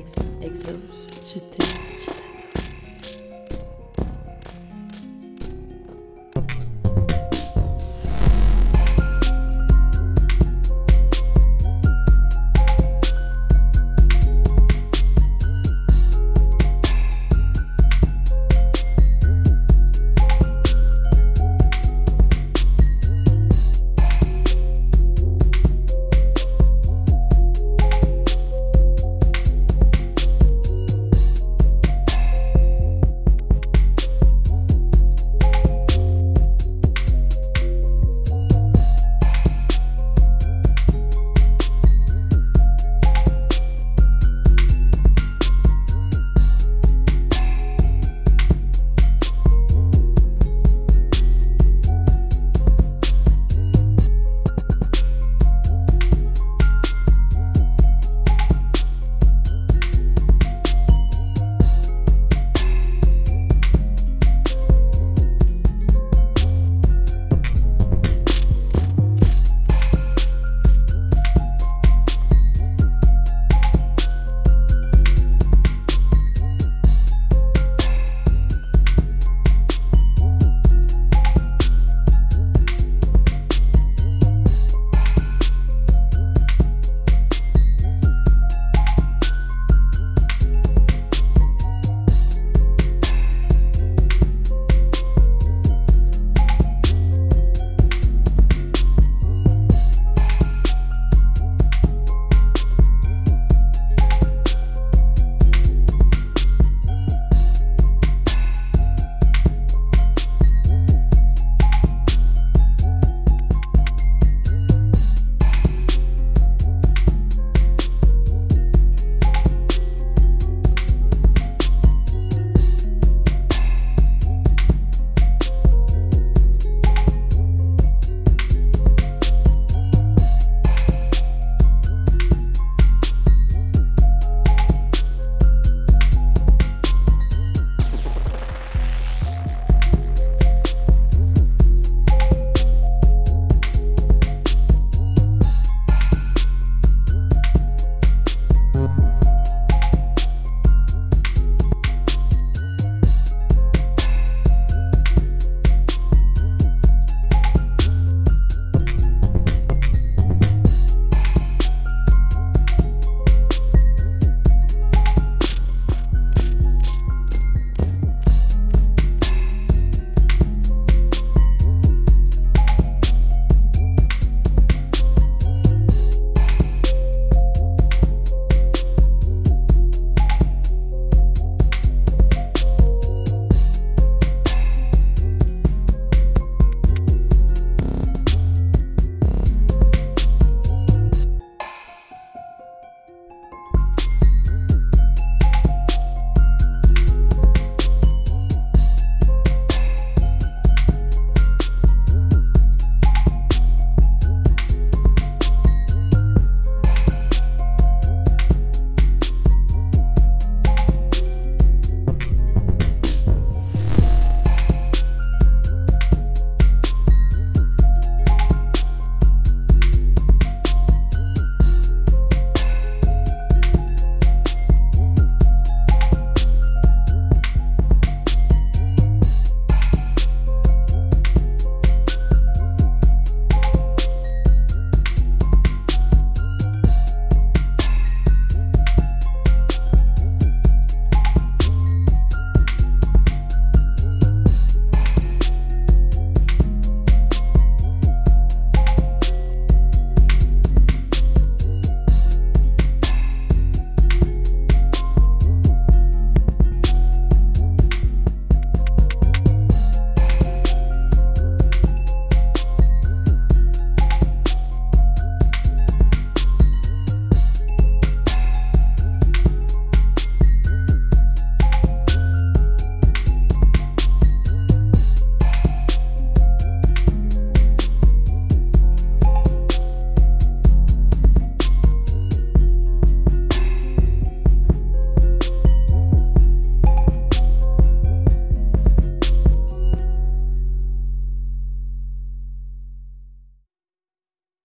Ex- Je. Je t'aime.